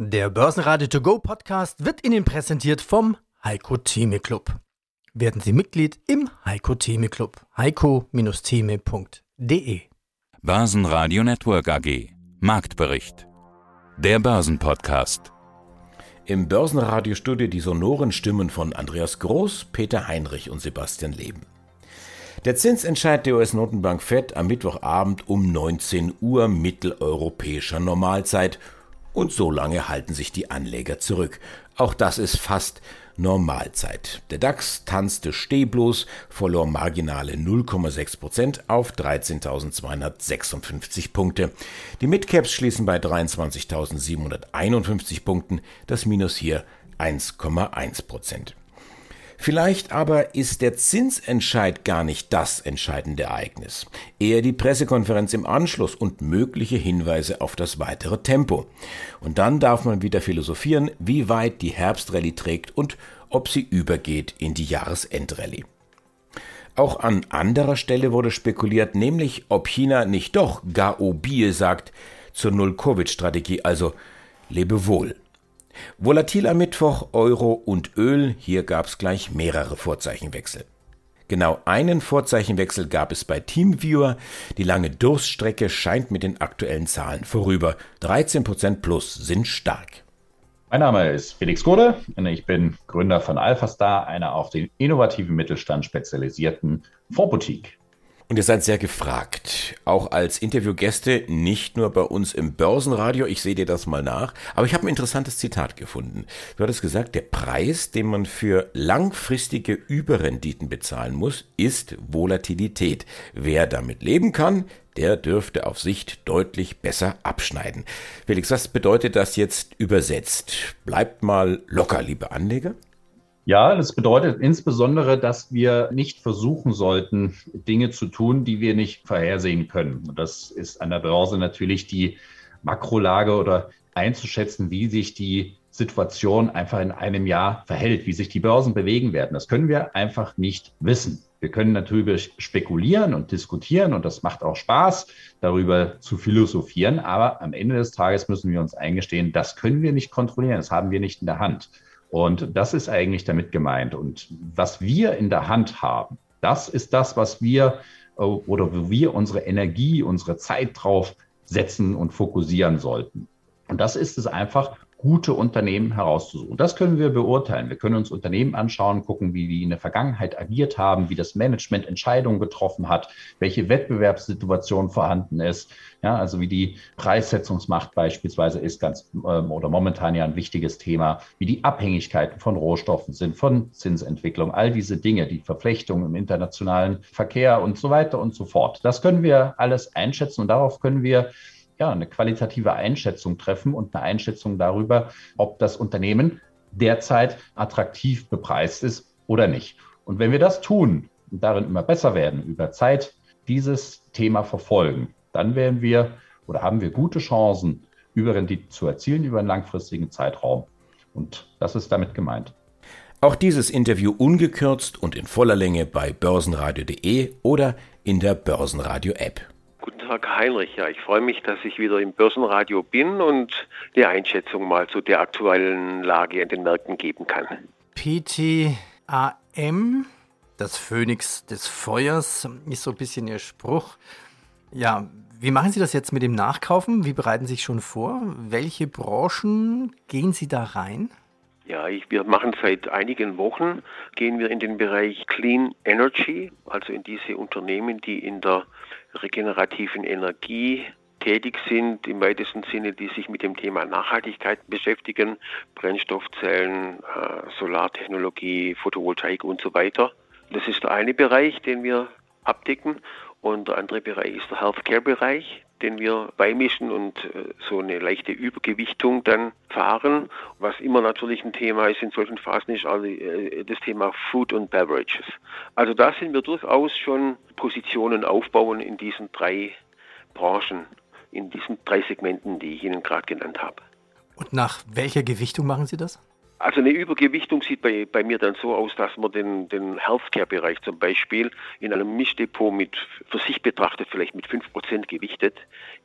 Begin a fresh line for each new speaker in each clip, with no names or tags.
Der Börsenradio To Go Podcast wird Ihnen präsentiert vom Heiko Theme Club. Werden Sie Mitglied im Heiko Theme Club. heiko-theme.de
Börsenradio Network AG Marktbericht Der Börsenpodcast
Im Börsenradiostudio die sonoren Stimmen von Andreas Groß, Peter Heinrich und Sebastian Leben. Der Zinsentscheid der US-Notenbank FED am Mittwochabend um 19 Uhr mitteleuropäischer Normalzeit – und so lange halten sich die Anleger zurück. Auch das ist fast Normalzeit. Der DAX tanzte stehblos, verlor marginale 0,6% auf 13.256 Punkte. Die Midcaps schließen bei 23.751 Punkten, das Minus hier 1,1%. Vielleicht aber ist der Zinsentscheid gar nicht das entscheidende Ereignis, eher die Pressekonferenz im Anschluss und mögliche Hinweise auf das weitere Tempo. Und dann darf man wieder philosophieren, wie weit die Herbstrallye trägt und ob sie übergeht in die Jahresendrallye. Auch an anderer Stelle wurde spekuliert, nämlich ob China nicht doch Gao Bie sagt zur Null-Covid-Strategie, also lebe wohl. Volatil am Mittwoch Euro und Öl, hier gab es gleich mehrere Vorzeichenwechsel. Genau einen Vorzeichenwechsel gab es bei Teamviewer. Die lange Durststrecke scheint mit den aktuellen Zahlen vorüber. 13% plus sind stark.
Mein Name ist Felix Gode und ich bin Gründer von AlphaStar, einer auf den innovativen Mittelstand spezialisierten Fondsboutique.
Und ihr seid sehr gefragt, auch als Interviewgäste, nicht nur bei uns im Börsenradio, ich sehe dir das mal nach, aber ich habe ein interessantes Zitat gefunden. Du hattest gesagt, der Preis, den man für langfristige Überrenditen bezahlen muss, ist Volatilität. Wer damit leben kann, der dürfte auf Sicht deutlich besser abschneiden. Felix, was bedeutet das jetzt übersetzt? Bleibt mal locker, liebe Anleger.
Ja, das bedeutet insbesondere, dass wir nicht versuchen sollten, Dinge zu tun, die wir nicht vorhersehen können. Und das ist an der Börse natürlich die Makrolage oder einzuschätzen, wie sich die Situation einfach in einem Jahr verhält, wie sich die Börsen bewegen werden. Das können wir einfach nicht wissen. Wir können natürlich spekulieren und diskutieren und das macht auch Spaß, darüber zu philosophieren. Aber am Ende des Tages müssen wir uns eingestehen, das können wir nicht kontrollieren, das haben wir nicht in der Hand. Und das ist eigentlich damit gemeint. Und was wir in der Hand haben, das ist das, was wir äh, oder wo wir unsere Energie, unsere Zeit drauf setzen und fokussieren sollten. Und das ist es einfach, gute Unternehmen herauszusuchen. Das können wir beurteilen. Wir können uns Unternehmen anschauen, gucken, wie die in der Vergangenheit agiert haben, wie das Management Entscheidungen getroffen hat, welche Wettbewerbssituation vorhanden ist. Ja, also wie die Preissetzungsmacht beispielsweise ist ganz ähm, oder momentan ja ein wichtiges Thema, wie die Abhängigkeiten von Rohstoffen sind, von Zinsentwicklung, all diese Dinge, die Verflechtung im internationalen Verkehr und so weiter und so fort. Das können wir alles einschätzen und darauf können wir ja, eine qualitative Einschätzung treffen und eine Einschätzung darüber, ob das Unternehmen derzeit attraktiv bepreist ist oder nicht. Und wenn wir das tun und darin immer besser werden, über Zeit dieses Thema verfolgen, dann werden wir oder haben wir gute Chancen, Überrendite zu erzielen über einen langfristigen Zeitraum. Und das ist damit gemeint.
Auch dieses Interview ungekürzt und in voller Länge bei börsenradio.de oder in der Börsenradio-App.
Tag, Heinrich. Ja, ich freue mich, dass ich wieder im Börsenradio bin und die Einschätzung mal zu der aktuellen Lage in den Märkten geben kann.
PTAM, das Phönix des Feuers, ist so ein bisschen Ihr Spruch. Ja, wie machen Sie das jetzt mit dem Nachkaufen? Wie bereiten Sie sich schon vor? Welche Branchen gehen Sie da rein?
Ja, ich, wir machen seit einigen Wochen, gehen wir in den Bereich Clean Energy, also in diese Unternehmen, die in der regenerativen Energie tätig sind, im weitesten Sinne, die sich mit dem Thema Nachhaltigkeit beschäftigen, Brennstoffzellen, äh, Solartechnologie, Photovoltaik und so weiter. Das ist der eine Bereich, den wir abdecken. Und der andere Bereich ist der Healthcare-Bereich, den wir beimischen und äh, so eine leichte Übergewichtung dann fahren. Was immer natürlich ein Thema ist in solchen Phasen, ist also das Thema Food und Beverages. Also da sind wir durchaus schon Positionen aufbauen in diesen drei Branchen, in diesen drei Segmenten, die ich Ihnen gerade genannt habe.
Und nach welcher Gewichtung machen Sie das?
Also eine Übergewichtung sieht bei, bei mir dann so aus, dass man den, den Healthcare-Bereich zum Beispiel in einem Mischdepot mit, für sich betrachtet, vielleicht mit 5% gewichtet,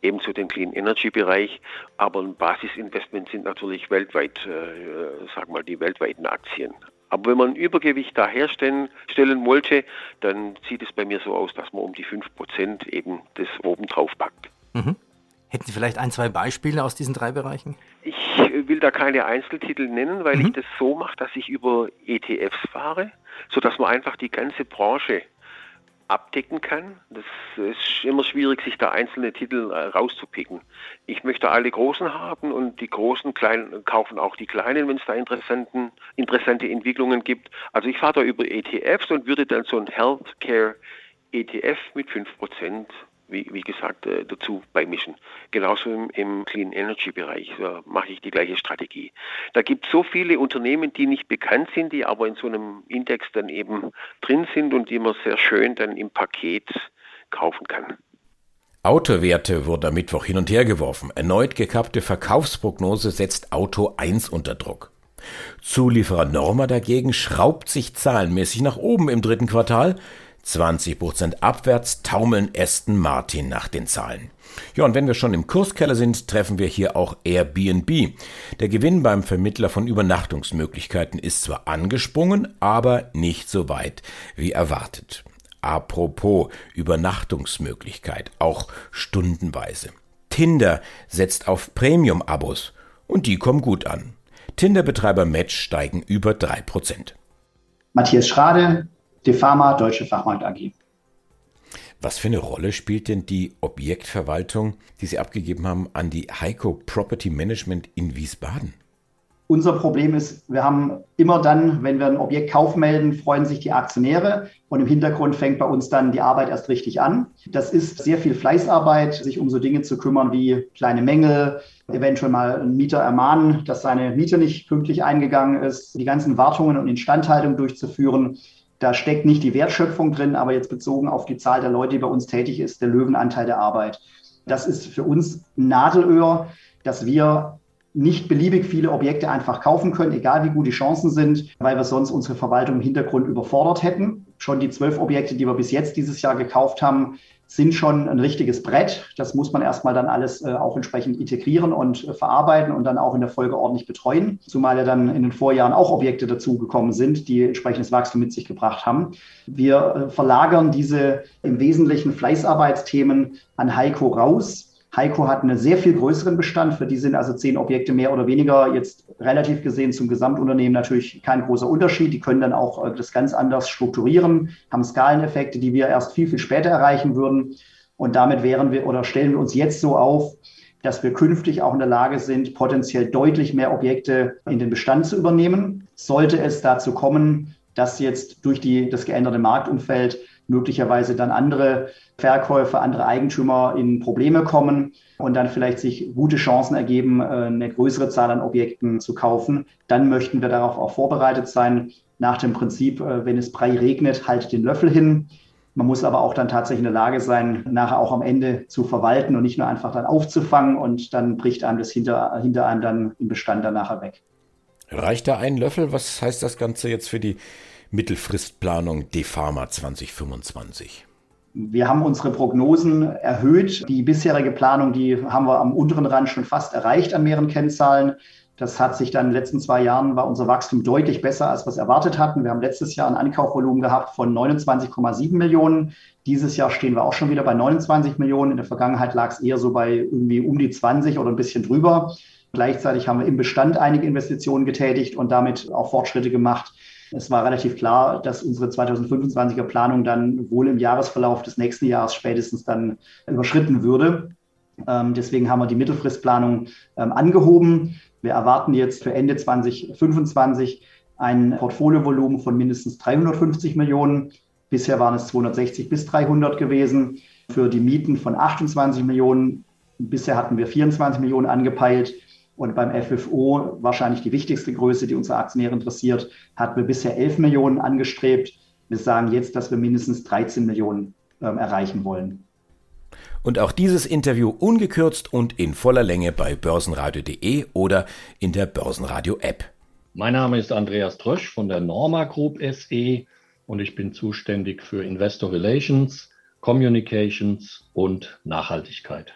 ebenso den Clean Energy-Bereich, aber ein Basisinvestment sind natürlich weltweit, äh, sag mal, die weltweiten Aktien. Aber wenn man ein Übergewicht da herstellen stellen wollte, dann sieht es bei mir so aus, dass man um die 5% eben das oben drauf packt.
Mhm. Hätten Sie vielleicht ein, zwei Beispiele aus diesen drei Bereichen?
Ich will da keine Einzeltitel nennen, weil mhm. ich das so mache, dass ich über ETFs fahre, sodass man einfach die ganze Branche abdecken kann. Das ist immer schwierig, sich da einzelne Titel äh, rauszupicken. Ich möchte alle Großen haben und die Großen kleinen, kaufen auch die Kleinen, wenn es da interessanten, interessante Entwicklungen gibt. Also ich fahre da über ETFs und würde dann so ein Healthcare ETF mit 5% wie, wie gesagt, äh, dazu beimischen. Genauso im, im Clean Energy Bereich mache ich die gleiche Strategie. Da gibt es so viele Unternehmen, die nicht bekannt sind, die aber in so einem Index dann eben drin sind und die man sehr schön dann im Paket kaufen kann.
Autowerte wurden am Mittwoch hin und her geworfen. Erneut gekappte Verkaufsprognose setzt Auto 1 unter Druck. Zulieferer Norma dagegen schraubt sich zahlenmäßig nach oben im dritten Quartal. 20 Prozent abwärts taumeln Aston Martin nach den Zahlen. Ja, und wenn wir schon im Kurskeller sind, treffen wir hier auch Airbnb. Der Gewinn beim Vermittler von Übernachtungsmöglichkeiten ist zwar angesprungen, aber nicht so weit wie erwartet. Apropos Übernachtungsmöglichkeit, auch stundenweise. Tinder setzt auf Premium-Abos und die kommen gut an. Tinder-Betreiber Match steigen über 3%.
Matthias Schrade, Defama Deutsche Fachmarkt AG.
Was für eine Rolle spielt denn die Objektverwaltung, die Sie abgegeben haben, an die Heiko Property Management in Wiesbaden?
Unser Problem ist, wir haben immer dann, wenn wir ein Objekt Kauf melden, freuen sich die Aktionäre und im Hintergrund fängt bei uns dann die Arbeit erst richtig an. Das ist sehr viel Fleißarbeit, sich um so Dinge zu kümmern wie kleine Mängel, eventuell mal einen Mieter ermahnen, dass seine Miete nicht pünktlich eingegangen ist, die ganzen Wartungen und Instandhaltung durchzuführen. Da steckt nicht die Wertschöpfung drin, aber jetzt bezogen auf die Zahl der Leute, die bei uns tätig ist, der Löwenanteil der Arbeit. Das ist für uns Nadelöhr, dass wir nicht beliebig viele Objekte einfach kaufen können, egal wie gut die Chancen sind, weil wir sonst unsere Verwaltung im Hintergrund überfordert hätten. Schon die zwölf Objekte, die wir bis jetzt dieses Jahr gekauft haben, sind schon ein richtiges Brett. Das muss man erstmal dann alles äh, auch entsprechend integrieren und äh, verarbeiten und dann auch in der Folge ordentlich betreuen. Zumal ja dann in den Vorjahren auch Objekte dazugekommen sind, die entsprechendes Wachstum mit sich gebracht haben. Wir äh, verlagern diese im Wesentlichen Fleißarbeitsthemen an Heiko raus Heiko hat einen sehr viel größeren Bestand. Für die sind also zehn Objekte mehr oder weniger jetzt relativ gesehen zum Gesamtunternehmen natürlich kein großer Unterschied. Die können dann auch äh, das ganz anders strukturieren, haben Skaleneffekte, die wir erst viel, viel später erreichen würden. Und damit wären wir oder stellen wir uns jetzt so auf, dass wir künftig auch in der Lage sind, potenziell deutlich mehr Objekte in den Bestand zu übernehmen. Sollte es dazu kommen, dass jetzt durch die, das geänderte Marktumfeld möglicherweise dann andere Verkäufer, andere Eigentümer in Probleme kommen und dann vielleicht sich gute Chancen ergeben, äh, eine größere Zahl an Objekten zu kaufen, dann möchten wir darauf auch vorbereitet sein. Nach dem Prinzip, äh, wenn es Brei regnet, halt den Löffel hin. Man muss aber auch dann tatsächlich in der Lage sein, nachher auch am Ende zu verwalten und nicht nur einfach dann aufzufangen und dann bricht einem das hinter, hinter einem dann im Bestand dann nachher weg.
Reicht da ein Löffel? Was heißt das Ganze jetzt für die Mittelfristplanung DeFarma 2025?
Wir haben unsere Prognosen erhöht. Die bisherige Planung, die haben wir am unteren Rand schon fast erreicht an mehreren Kennzahlen. Das hat sich dann in den letzten zwei Jahren war unser Wachstum deutlich besser, als wir es erwartet hatten. Wir haben letztes Jahr ein Ankaufvolumen gehabt von 29,7 Millionen. Dieses Jahr stehen wir auch schon wieder bei 29 Millionen. In der Vergangenheit lag es eher so bei irgendwie um die 20 oder ein bisschen drüber. Gleichzeitig haben wir im Bestand einige Investitionen getätigt und damit auch Fortschritte gemacht. Es war relativ klar, dass unsere 2025er Planung dann wohl im Jahresverlauf des nächsten Jahres spätestens dann überschritten würde. Ähm, deswegen haben wir die Mittelfristplanung ähm, angehoben. Wir erwarten jetzt für Ende 2025 ein Portfoliovolumen von mindestens 350 Millionen. Bisher waren es 260 bis 300 gewesen. Für die Mieten von 28 Millionen. Bisher hatten wir 24 Millionen angepeilt. Und beim FFO, wahrscheinlich die wichtigste Größe, die unsere Aktionäre interessiert, hatten wir bisher 11 Millionen angestrebt. Wir sagen jetzt, dass wir mindestens 13 Millionen ähm, erreichen wollen.
Und auch dieses Interview ungekürzt und in voller Länge bei börsenradio.de oder in der Börsenradio-App.
Mein Name ist Andreas Trösch von der Norma Group SE und ich bin zuständig für Investor Relations, Communications und Nachhaltigkeit.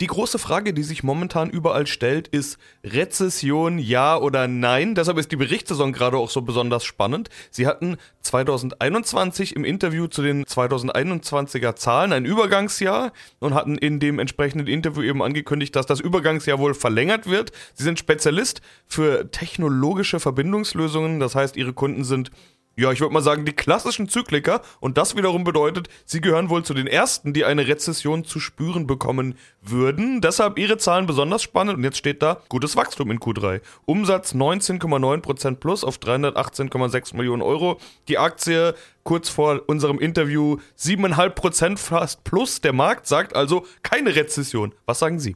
Die große Frage, die sich momentan überall stellt, ist Rezession ja oder nein. Deshalb ist die Berichtssaison gerade auch so besonders spannend. Sie hatten 2021 im Interview zu den 2021er Zahlen ein Übergangsjahr und hatten in dem entsprechenden Interview eben angekündigt, dass das Übergangsjahr wohl verlängert wird. Sie sind Spezialist für technologische Verbindungslösungen. Das heißt, Ihre Kunden sind ja, ich würde mal sagen, die klassischen Zykliker. Und das wiederum bedeutet, sie gehören wohl zu den ersten, die eine Rezession zu spüren bekommen würden. Deshalb ihre Zahlen besonders spannend. Und jetzt steht da gutes Wachstum in Q3. Umsatz 19,9% plus auf 318,6 Millionen Euro. Die Aktie kurz vor unserem Interview 7,5% fast plus. Der Markt sagt also keine Rezession. Was sagen Sie?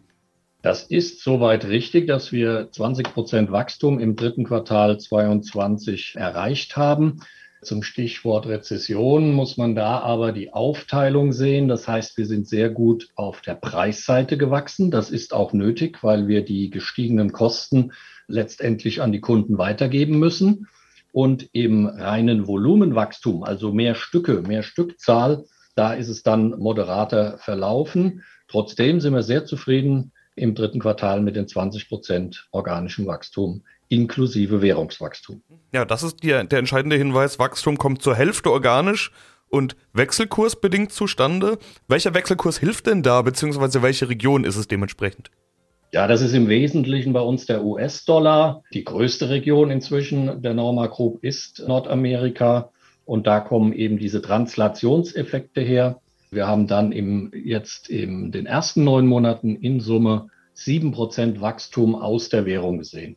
Das ist soweit richtig, dass wir 20 Prozent Wachstum im dritten Quartal 22 erreicht haben. Zum Stichwort Rezession muss man da aber die Aufteilung sehen. Das heißt, wir sind sehr gut auf der Preisseite gewachsen. Das ist auch nötig, weil wir die gestiegenen Kosten letztendlich an die Kunden weitergeben müssen. Und im reinen Volumenwachstum, also mehr Stücke, mehr Stückzahl, da ist es dann moderater verlaufen. Trotzdem sind wir sehr zufrieden im dritten Quartal mit den 20 Prozent organischem Wachstum inklusive Währungswachstum.
Ja, das ist die, der entscheidende Hinweis. Wachstum kommt zur Hälfte organisch und wechselkursbedingt zustande. Welcher Wechselkurs hilft denn da, beziehungsweise welche Region ist es dementsprechend?
Ja, das ist im Wesentlichen bei uns der US-Dollar. Die größte Region inzwischen der Norma Group ist Nordamerika. Und da kommen eben diese Translationseffekte her. Wir haben dann im, jetzt in den ersten neun Monaten in Summe sieben Prozent Wachstum aus der Währung gesehen.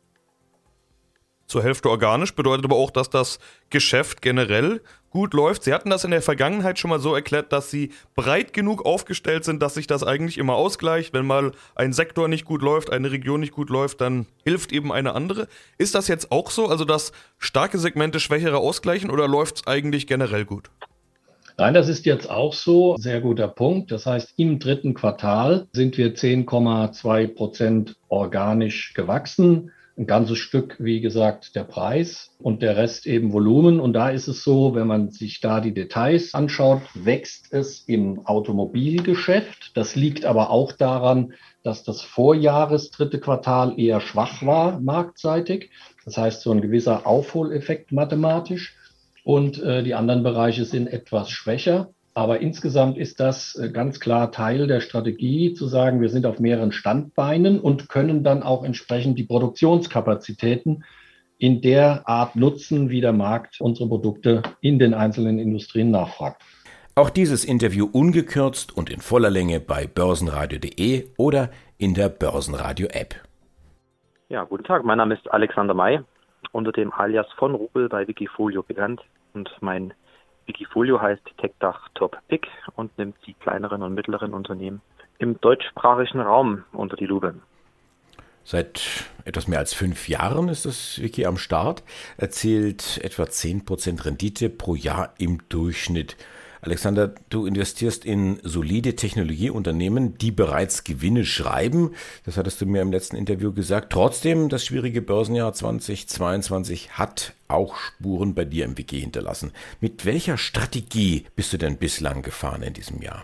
Zur Hälfte organisch bedeutet aber auch, dass das Geschäft generell gut läuft. Sie hatten das in der Vergangenheit schon mal so erklärt, dass Sie breit genug aufgestellt sind, dass sich das eigentlich immer ausgleicht. Wenn mal ein Sektor nicht gut läuft, eine Region nicht gut läuft, dann hilft eben eine andere. Ist das jetzt auch so, also dass starke Segmente schwächere ausgleichen oder läuft es eigentlich generell gut?
Nein, das ist jetzt auch so. Sehr guter Punkt. Das heißt, im dritten Quartal sind wir 10,2 Prozent organisch gewachsen. Ein ganzes Stück, wie gesagt, der Preis und der Rest eben Volumen. Und da ist es so, wenn man sich da die Details anschaut, wächst es im Automobilgeschäft. Das liegt aber auch daran, dass das Vorjahres dritte Quartal eher schwach war, marktseitig. Das heißt, so ein gewisser Aufholeffekt mathematisch und äh, die anderen Bereiche sind etwas schwächer. Aber insgesamt ist das äh, ganz klar Teil der Strategie, zu sagen, wir sind auf mehreren Standbeinen und können dann auch entsprechend die Produktionskapazitäten in der Art nutzen, wie der Markt unsere Produkte in den einzelnen Industrien nachfragt.
Auch dieses Interview ungekürzt und in voller Länge bei börsenradio.de oder in der Börsenradio-App.
Ja, guten Tag, mein Name ist Alexander May, unter dem Alias von Rubel bei Wikifolio bekannt und mein Wikifolio heißt TechDach Top Pick und nimmt die kleineren und mittleren Unternehmen im deutschsprachigen Raum unter die Lupe.
Seit etwas mehr als fünf Jahren ist das Wiki am Start, erzielt etwa 10% Rendite pro Jahr im Durchschnitt. Alexander, du investierst in solide Technologieunternehmen, die bereits Gewinne schreiben. Das hattest du mir im letzten Interview gesagt. Trotzdem, das schwierige Börsenjahr 2022 hat auch Spuren bei dir im WG hinterlassen. Mit welcher Strategie bist du denn bislang gefahren in diesem Jahr?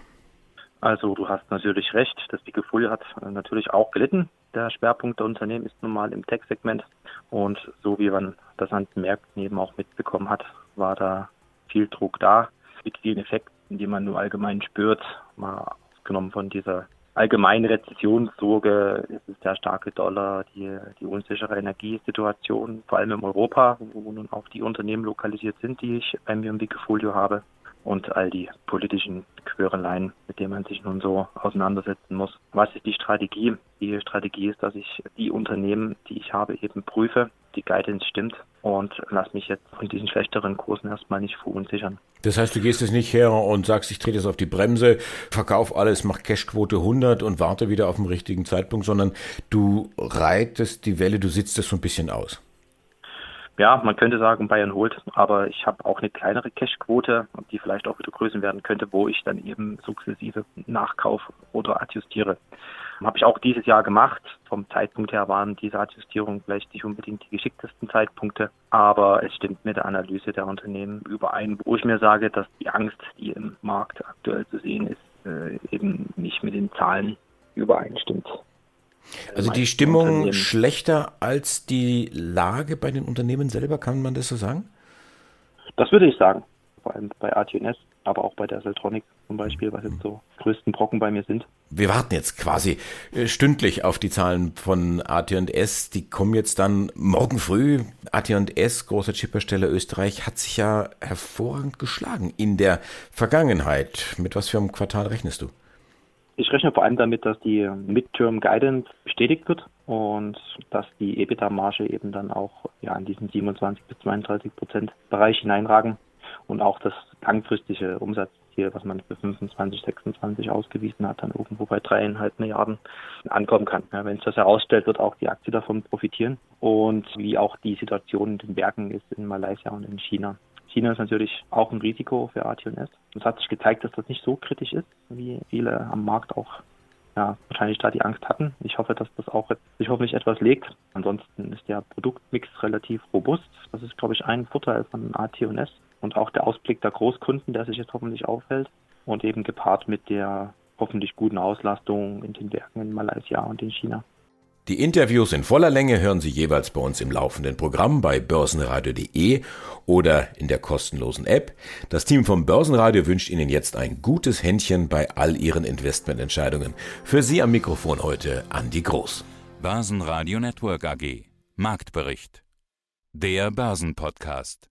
Also du hast natürlich recht, das Wikifolio hat natürlich auch gelitten. Der Schwerpunkt der Unternehmen ist nun mal im Tech-Segment und so wie man das an den Märkten eben auch mitbekommen hat, war da viel Druck da mit vielen Effekten, die man nur allgemein spürt, mal ausgenommen von dieser allgemeinen Rezessionssorge, ist es der starke Dollar, die, die unsichere Energiesituation, vor allem in Europa, wo nun auch die Unternehmen lokalisiert sind, die ich bei mir im Wikifolio habe und all die politischen Quereleien, mit denen man sich nun so auseinandersetzen muss. Was ist die Strategie? Die Strategie ist, dass ich die Unternehmen, die ich habe, eben prüfe, die Guidance stimmt und lass mich jetzt von diesen schlechteren Kursen erstmal nicht verunsichern.
Das heißt, du gehst jetzt nicht her und sagst, ich trete jetzt auf die Bremse, verkauf alles, mach Cashquote 100 und warte wieder auf den richtigen Zeitpunkt, sondern du reitest die Welle, du sitzt es so ein bisschen aus
ja, man könnte sagen, Bayern holt, aber ich habe auch eine kleinere Cashquote, die vielleicht auch wieder größer werden könnte, wo ich dann eben sukzessive nachkaufe oder adjustiere. Habe ich auch dieses Jahr gemacht. Vom Zeitpunkt her waren diese Adjustierungen vielleicht nicht unbedingt die geschicktesten Zeitpunkte, aber es stimmt mit der Analyse der Unternehmen überein, wo ich mir sage, dass die Angst, die im Markt aktuell zu sehen ist, äh, eben nicht mit den Zahlen übereinstimmt.
Also die Stimmung schlechter als die Lage bei den Unternehmen selber, kann man das so sagen?
Das würde ich sagen. Vor allem bei AT&S, aber auch bei der Seltronic zum Beispiel, was jetzt so größten Brocken bei mir sind.
Wir warten jetzt quasi äh, stündlich auf die Zahlen von AT&S. Die kommen jetzt dann morgen früh. AT&S, großer Chiphersteller Österreich, hat sich ja hervorragend geschlagen in der Vergangenheit. Mit was für einem Quartal rechnest du?
Ich rechne vor allem damit, dass die Midterm Guidance bestätigt wird und dass die EBITDA-Marge eben dann auch ja, in diesen 27 bis 32 Prozent Bereich hineinragen und auch das langfristige Umsatzziel, was man für 25, 26 ausgewiesen hat, dann irgendwo bei dreieinhalb Milliarden ankommen kann. Ja, wenn es das herausstellt, wird auch die Aktie davon profitieren und wie auch die Situation in den Werken ist in Malaysia und in China. China ist natürlich auch ein Risiko für AT&S. Es hat sich gezeigt, dass das nicht so kritisch ist, wie viele am Markt auch ja, wahrscheinlich da die Angst hatten. Ich hoffe, dass das auch sich hoffentlich etwas legt. Ansonsten ist der Produktmix relativ robust. Das ist, glaube ich, ein Vorteil von AT&S und auch der Ausblick der Großkunden, der sich jetzt hoffentlich aufhält und eben gepaart mit der hoffentlich guten Auslastung in den Werken in Malaysia und in China.
Die Interviews in voller Länge hören Sie jeweils bei uns im laufenden Programm bei börsenradio.de oder in der kostenlosen App. Das Team vom Börsenradio wünscht Ihnen jetzt ein gutes Händchen bei all Ihren Investmententscheidungen. Für Sie am Mikrofon heute Andi Groß.
Börsenradio Network AG. Marktbericht. Der Börsenpodcast.